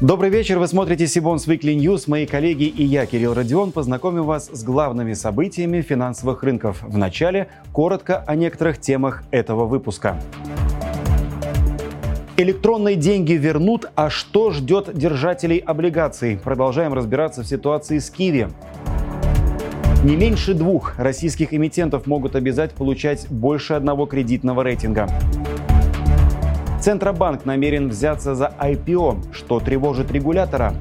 Добрый вечер, вы смотрите Сибонс Weekly News. Мои коллеги и я, Кирилл Родион, познакомим вас с главными событиями финансовых рынков. В начале коротко о некоторых темах этого выпуска. Электронные деньги вернут, а что ждет держателей облигаций? Продолжаем разбираться в ситуации с Киви. Не меньше двух российских эмитентов могут обязать получать больше одного кредитного рейтинга. Центробанк намерен взяться за IPO, что тревожит регулятора.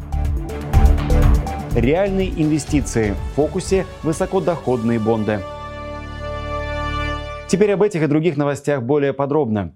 Реальные инвестиции. В фокусе высокодоходные бонды. Теперь об этих и других новостях более подробно.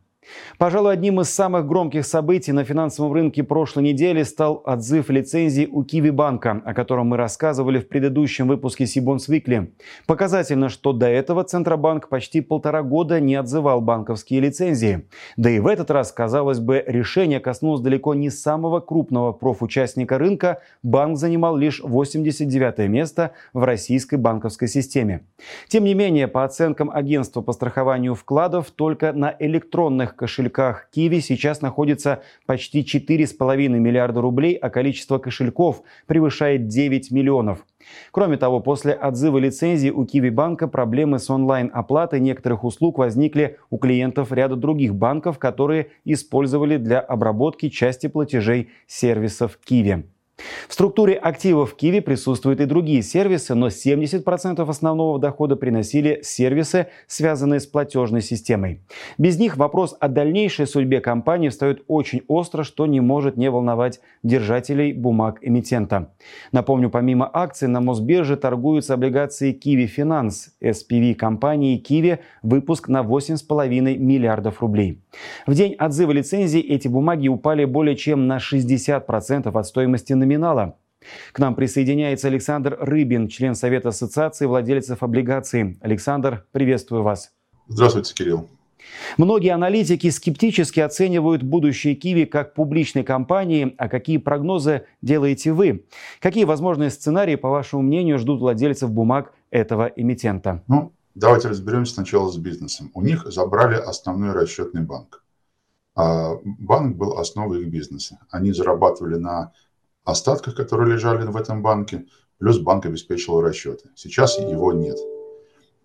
Пожалуй, одним из самых громких событий на финансовом рынке прошлой недели стал отзыв лицензии у Киви банка, о котором мы рассказывали в предыдущем выпуске Сибонс Викли. Показательно, что до этого Центробанк почти полтора года не отзывал банковские лицензии. Да и в этот раз, казалось бы, решение коснулось далеко не самого крупного профучастника рынка. Банк занимал лишь 89 место в российской банковской системе. Тем не менее, по оценкам агентства по страхованию вкладов, только на электронных электронных кошельках Киви сейчас находится почти 4,5 миллиарда рублей, а количество кошельков превышает 9 миллионов. Кроме того, после отзыва лицензии у Киви банка проблемы с онлайн-оплатой некоторых услуг возникли у клиентов ряда других банков, которые использовали для обработки части платежей сервисов Киви. В структуре активов Киви присутствуют и другие сервисы, но 70% основного дохода приносили сервисы, связанные с платежной системой. Без них вопрос о дальнейшей судьбе компании встает очень остро, что не может не волновать держателей бумаг эмитента. Напомню, помимо акций на Мосбирже торгуются облигации Киви Финанс, SPV компании Киви, выпуск на 8,5 миллиардов рублей. В день отзыва лицензии эти бумаги упали более чем на 60% от стоимости номинала. К нам присоединяется Александр Рыбин, член Совета Ассоциации владельцев облигаций. Александр, приветствую вас. Здравствуйте, Кирилл. Многие аналитики скептически оценивают будущее Киви как публичной компании, а какие прогнозы делаете вы? Какие возможные сценарии, по вашему мнению, ждут владельцев бумаг этого эмитента? Ну, давайте разберемся сначала с бизнесом. У них забрали основной расчетный банк. А банк был основой их бизнеса. Они зарабатывали на остатках, которые лежали в этом банке, плюс банк обеспечивал расчеты. Сейчас его нет.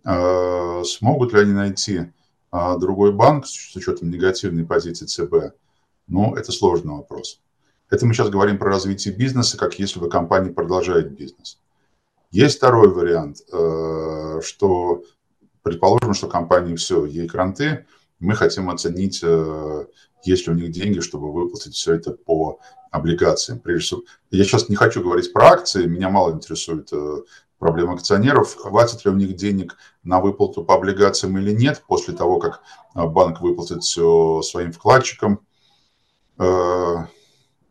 А, смогут ли они найти а, другой банк с учетом негативной позиции ЦБ? Ну, это сложный вопрос. Это мы сейчас говорим про развитие бизнеса, как если бы компания продолжает бизнес. Есть второй вариант, э, что предположим, что компания все, ей кранты, мы хотим оценить, э, есть ли у них деньги, чтобы выплатить все это по облигациям. Прежде всего, я сейчас не хочу говорить про акции, меня мало интересует э, проблема акционеров, хватит ли у них денег на выплату по облигациям или нет, после того, как э, банк выплатит все своим вкладчикам.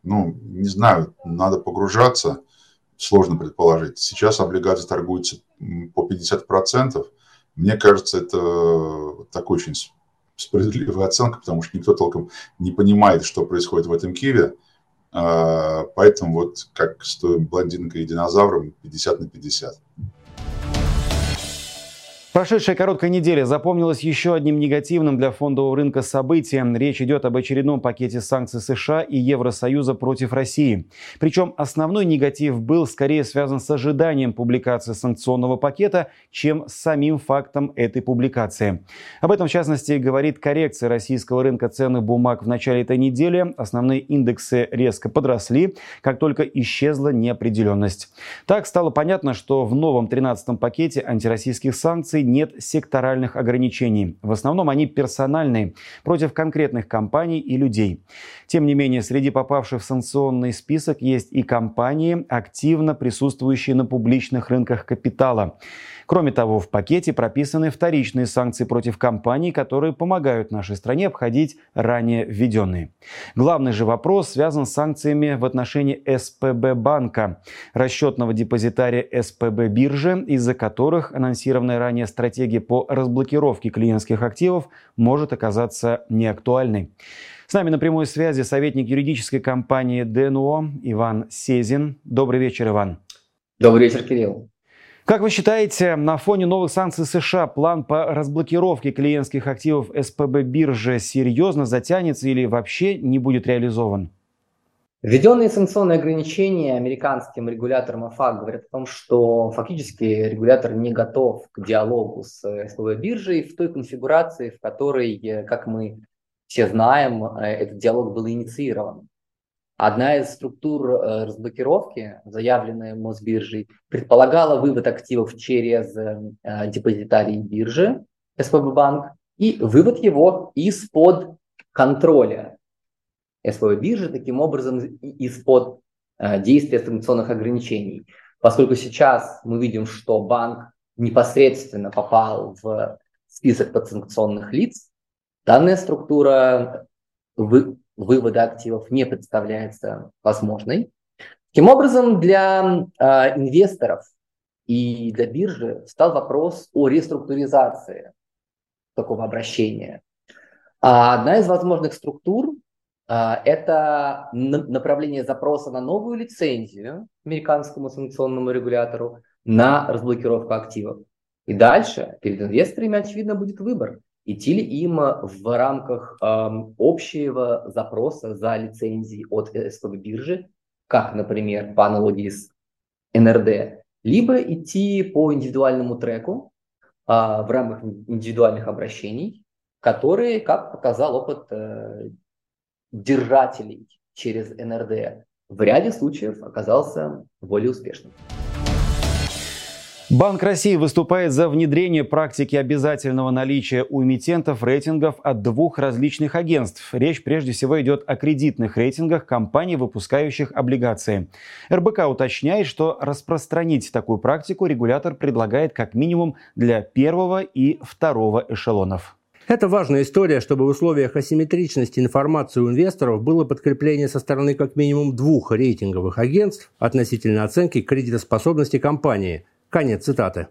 Ну, не знаю, надо погружаться, сложно предположить. Сейчас облигации торгуются по 50%. Мне кажется, это такой очень справедливая оценка, потому что никто толком не понимает, что происходит в этом Киеве. А, поэтому вот как с той блондинкой и динозавром 50 на 50. Прошедшая короткая неделя запомнилась еще одним негативным для фондового рынка событием. Речь идет об очередном пакете санкций США и Евросоюза против России. Причем основной негатив был скорее связан с ожиданием публикации санкционного пакета, чем с самим фактом этой публикации. Об этом, в частности, говорит коррекция российского рынка ценных бумаг в начале этой недели. Основные индексы резко подросли, как только исчезла неопределенность. Так стало понятно, что в новом 13-м пакете антироссийских санкций нет секторальных ограничений. В основном они персональные, против конкретных компаний и людей. Тем не менее, среди попавших в санкционный список есть и компании, активно присутствующие на публичных рынках капитала. Кроме того, в пакете прописаны вторичные санкции против компаний, которые помогают нашей стране обходить ранее введенные. Главный же вопрос связан с санкциями в отношении СПБ банка, расчетного депозитария СПБ биржи, из-за которых анонсированная ранее стратегия по разблокировке клиентских активов может оказаться неактуальной. С нами на прямой связи советник юридической компании ДНО Иван Сезин. Добрый вечер, Иван. Добрый вечер, Кирилл. Как вы считаете, на фоне новых санкций США план по разблокировке клиентских активов СПБ биржи серьезно затянется или вообще не будет реализован? Введенные санкционные ограничения американским регулятором АФА говорят о том, что фактически регулятор не готов к диалогу с СПБ биржей в той конфигурации, в которой, э, как мы все знаем, э, этот диалог был инициирован. Одна из структур э, разблокировки, заявленная Мосбиржей, предполагала вывод активов через депозитарий биржи СПБ банк и вывод его из-под контроля СПБ биржи таким образом из-под э, действия санкционных ограничений. Поскольку сейчас мы видим, что банк непосредственно попал в список подсанкционных лиц, данная структура вы, вывода активов не представляется возможной. Таким образом, для э, инвесторов и для биржи стал вопрос о реструктуризации такого обращения. А одна из возможных структур а, это направление запроса на новую лицензию американскому санкционному регулятору на разблокировку активов. И дальше перед инвесторами, очевидно, будет выбор. Идти ли им в рамках э, общего запроса за лицензией от СПБ биржи, как, например, по аналогии с НРД, либо идти по индивидуальному треку э, в рамках индивидуальных обращений, которые, как показал опыт э, держателей через НРД в ряде случаев оказался более успешным. Банк России выступает за внедрение практики обязательного наличия у эмитентов рейтингов от двух различных агентств. Речь прежде всего идет о кредитных рейтингах компаний, выпускающих облигации. РБК уточняет, что распространить такую практику регулятор предлагает как минимум для первого и второго эшелонов. Это важная история, чтобы в условиях асимметричности информации у инвесторов было подкрепление со стороны как минимум двух рейтинговых агентств относительно оценки кредитоспособности компании. Конец цитаты.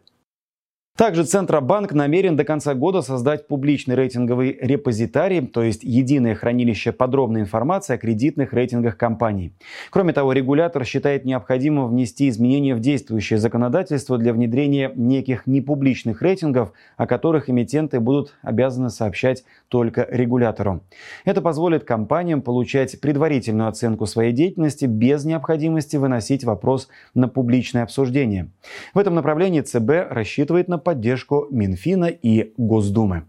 Также Центробанк намерен до конца года создать публичный рейтинговый репозитарий, то есть единое хранилище подробной информации о кредитных рейтингах компаний. Кроме того, регулятор считает необходимым внести изменения в действующее законодательство для внедрения неких непубличных рейтингов, о которых эмитенты будут обязаны сообщать только регулятору. Это позволит компаниям получать предварительную оценку своей деятельности без необходимости выносить вопрос на публичное обсуждение. В этом направлении ЦБ рассчитывает на поддержку Минфина и Госдумы.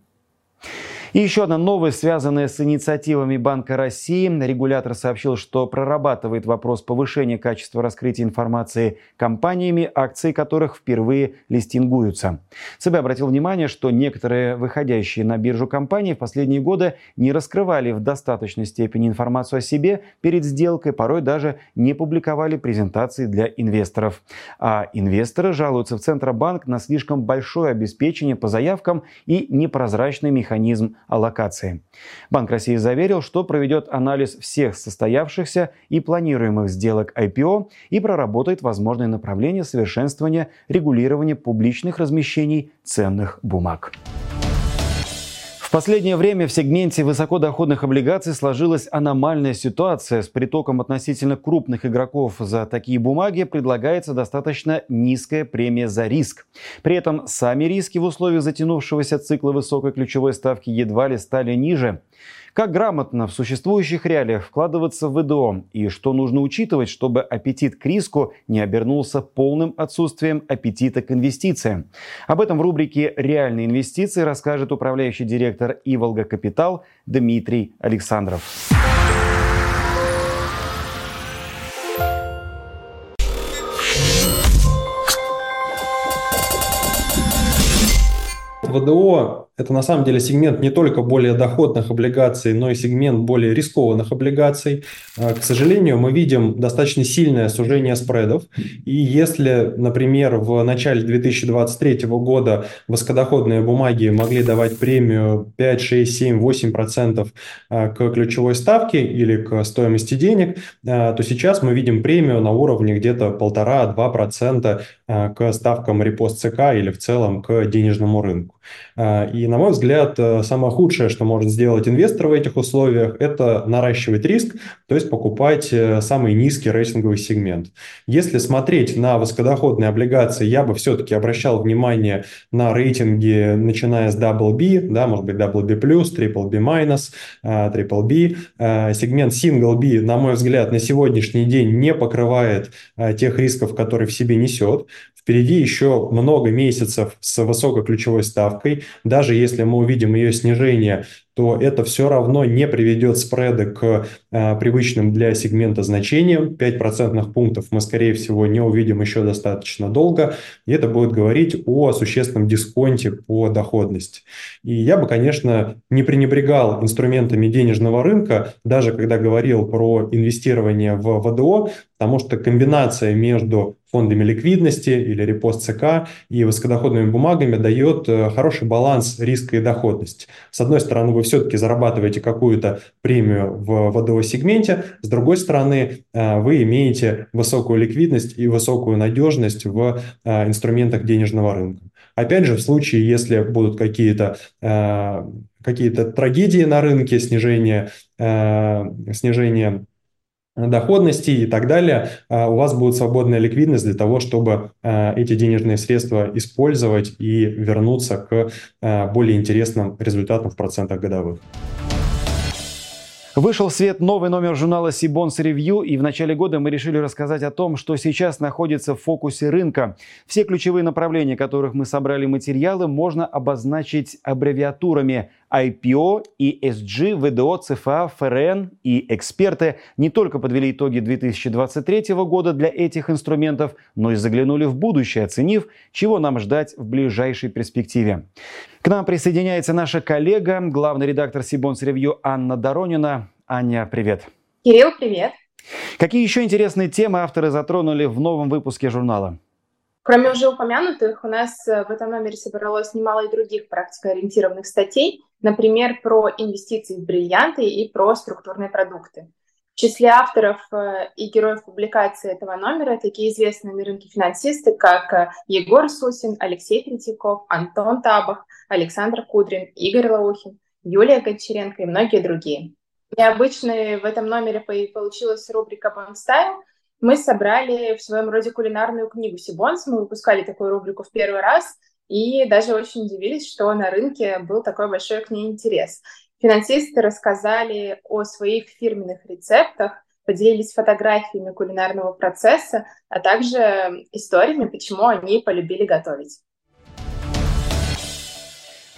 И еще одна новость, связанная с инициативами Банка России. Регулятор сообщил, что прорабатывает вопрос повышения качества раскрытия информации компаниями, акции которых впервые листингуются. ЦБ обратил внимание, что некоторые выходящие на биржу компании в последние годы не раскрывали в достаточной степени информацию о себе перед сделкой, порой даже не публиковали презентации для инвесторов. А инвесторы жалуются в Центробанк на слишком большое обеспечение по заявкам и непрозрачный механизм аллокации. Банк России заверил, что проведет анализ всех состоявшихся и планируемых сделок IPO и проработает возможные направления совершенствования регулирования публичных размещений ценных бумаг. В последнее время в сегменте высокодоходных облигаций сложилась аномальная ситуация. С притоком относительно крупных игроков за такие бумаги предлагается достаточно низкая премия за риск. При этом сами риски в условиях затянувшегося цикла высокой ключевой ставки едва ли стали ниже. Как грамотно в существующих реалиях вкладываться в ВДО и что нужно учитывать, чтобы аппетит к риску не обернулся полным отсутствием аппетита к инвестициям. Об этом в рубрике «Реальные инвестиции» расскажет управляющий директор Иволга Капитал Дмитрий Александров. ВДО это на самом деле сегмент не только более доходных облигаций, но и сегмент более рискованных облигаций. А, к сожалению, мы видим достаточно сильное сужение спредов. И если, например, в начале 2023 года высокодоходные бумаги могли давать премию 5, 6, 7, 8 процентов а, к ключевой ставке или к стоимости денег, а, то сейчас мы видим премию на уровне где-то 1,5-2 процента к ставкам репост ЦК или в целом к денежному рынку. И на мой взгляд, э, самое худшее, что может сделать инвестор в этих условиях, это наращивать риск, то есть покупать э, самый низкий рейтинговый сегмент. Если смотреть на высокодоходные облигации, я бы все-таки обращал внимание на рейтинги, начиная с Double B, да, может быть, Double B+, Triple B-, Triple B. Сегмент Single B, на мой взгляд, на сегодняшний день не покрывает тех рисков, которые в себе несет. Впереди еще много месяцев с высокой ключевой ставкой. Даже если мы увидим ее снижение, то это все равно не приведет спреды к э, привычным для сегмента значениям. 5 процентных пунктов мы, скорее всего, не увидим еще достаточно долго. И это будет говорить о существенном дисконте по доходности. И я бы, конечно, не пренебрегал инструментами денежного рынка, даже когда говорил про инвестирование в ВДО, потому что комбинация между фондами ликвидности или репост ЦК и высокодоходными бумагами дает э, хороший баланс риска и доходности. С одной стороны, вы все-таки зарабатываете какую-то премию в водовом сегменте, с другой стороны, э, вы имеете высокую ликвидность и высокую надежность в э, инструментах денежного рынка. Опять же, в случае, если будут какие-то какие-то трагедии на рынке, снижение, снижение доходности и так далее, а, у вас будет свободная ликвидность для того, чтобы а, эти денежные средства использовать и вернуться к а, более интересным результатам в процентах годовых. Вышел в свет новый номер журнала Сибонс Review, и в начале года мы решили рассказать о том, что сейчас находится в фокусе рынка. Все ключевые направления, которых мы собрали материалы, можно обозначить аббревиатурами IPO, ESG, ВДО, ЦФА, ФРН и эксперты не только подвели итоги 2023 года для этих инструментов, но и заглянули в будущее, оценив, чего нам ждать в ближайшей перспективе. К нам присоединяется наша коллега, главный редактор Сибонс Ревью Анна Доронина. Аня, привет. Кирилл, привет. Какие еще интересные темы авторы затронули в новом выпуске журнала? Кроме уже упомянутых, у нас э, в этом номере собралось немало и других практикоориентированных статей, например, про инвестиции в бриллианты и про структурные продукты. В числе авторов э, и героев публикации этого номера такие известные на рынке финансисты, как э, Егор Сусин, Алексей Третьяков, Антон Табах, Александр Кудрин, Игорь Лаухин, Юлия Гончаренко и многие другие. Необычной в этом номере получилась рубрика «Бонстайл». Мы собрали в своем роде кулинарную книгу «Сибонс». Мы выпускали такую рубрику в первый раз и даже очень удивились, что на рынке был такой большой к ней интерес. Финансисты рассказали о своих фирменных рецептах, поделились фотографиями кулинарного процесса, а также историями, почему они полюбили готовить.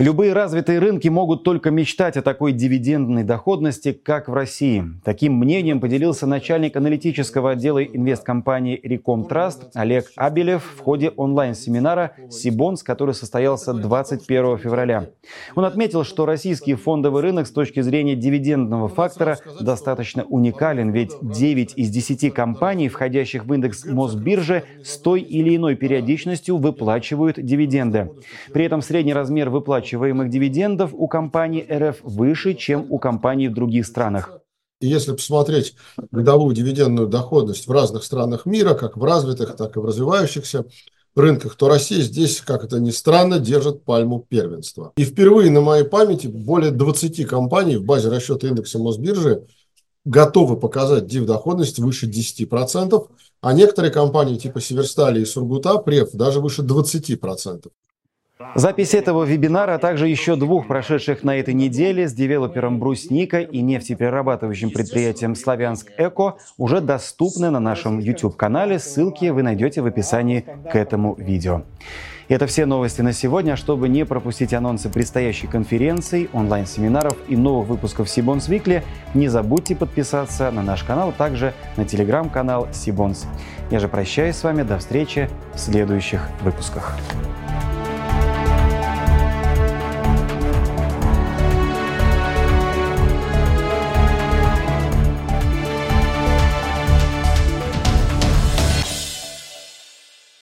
Любые развитые рынки могут только мечтать о такой дивидендной доходности, как в России. Таким мнением поделился начальник аналитического отдела инвесткомпании Trust Олег Абелев в ходе онлайн-семинара «Сибонс», который состоялся 21 февраля. Он отметил, что российский фондовый рынок с точки зрения дивидендного фактора достаточно уникален, ведь 9 из 10 компаний, входящих в индекс Мосбиржи, с той или иной периодичностью выплачивают дивиденды. При этом средний размер выплачиваемых выплачиваемых дивидендов у компаний РФ выше, чем у компаний в других странах. Если посмотреть годовую дивидендную доходность в разных странах мира, как в развитых, так и в развивающихся рынках, то Россия здесь, как это ни странно, держит пальму первенства. И впервые на моей памяти более 20 компаний в базе расчета индекса Мосбиржи готовы показать див-доходность выше 10%, а некоторые компании типа Северстали и Сургута, Прев, даже выше 20%. Запись этого вебинара, а также еще двух прошедших на этой неделе с девелопером Брусника и нефтеперерабатывающим предприятием Славянск Эко уже доступны на нашем YouTube-канале. Ссылки вы найдете в описании к этому видео. Это все новости на сегодня. Чтобы не пропустить анонсы предстоящей конференции, онлайн-семинаров и новых выпусков Сибонс Викли, не забудьте подписаться на наш канал, также на телеграм-канал Сибонс. Я же прощаюсь с вами. До встречи в следующих выпусках.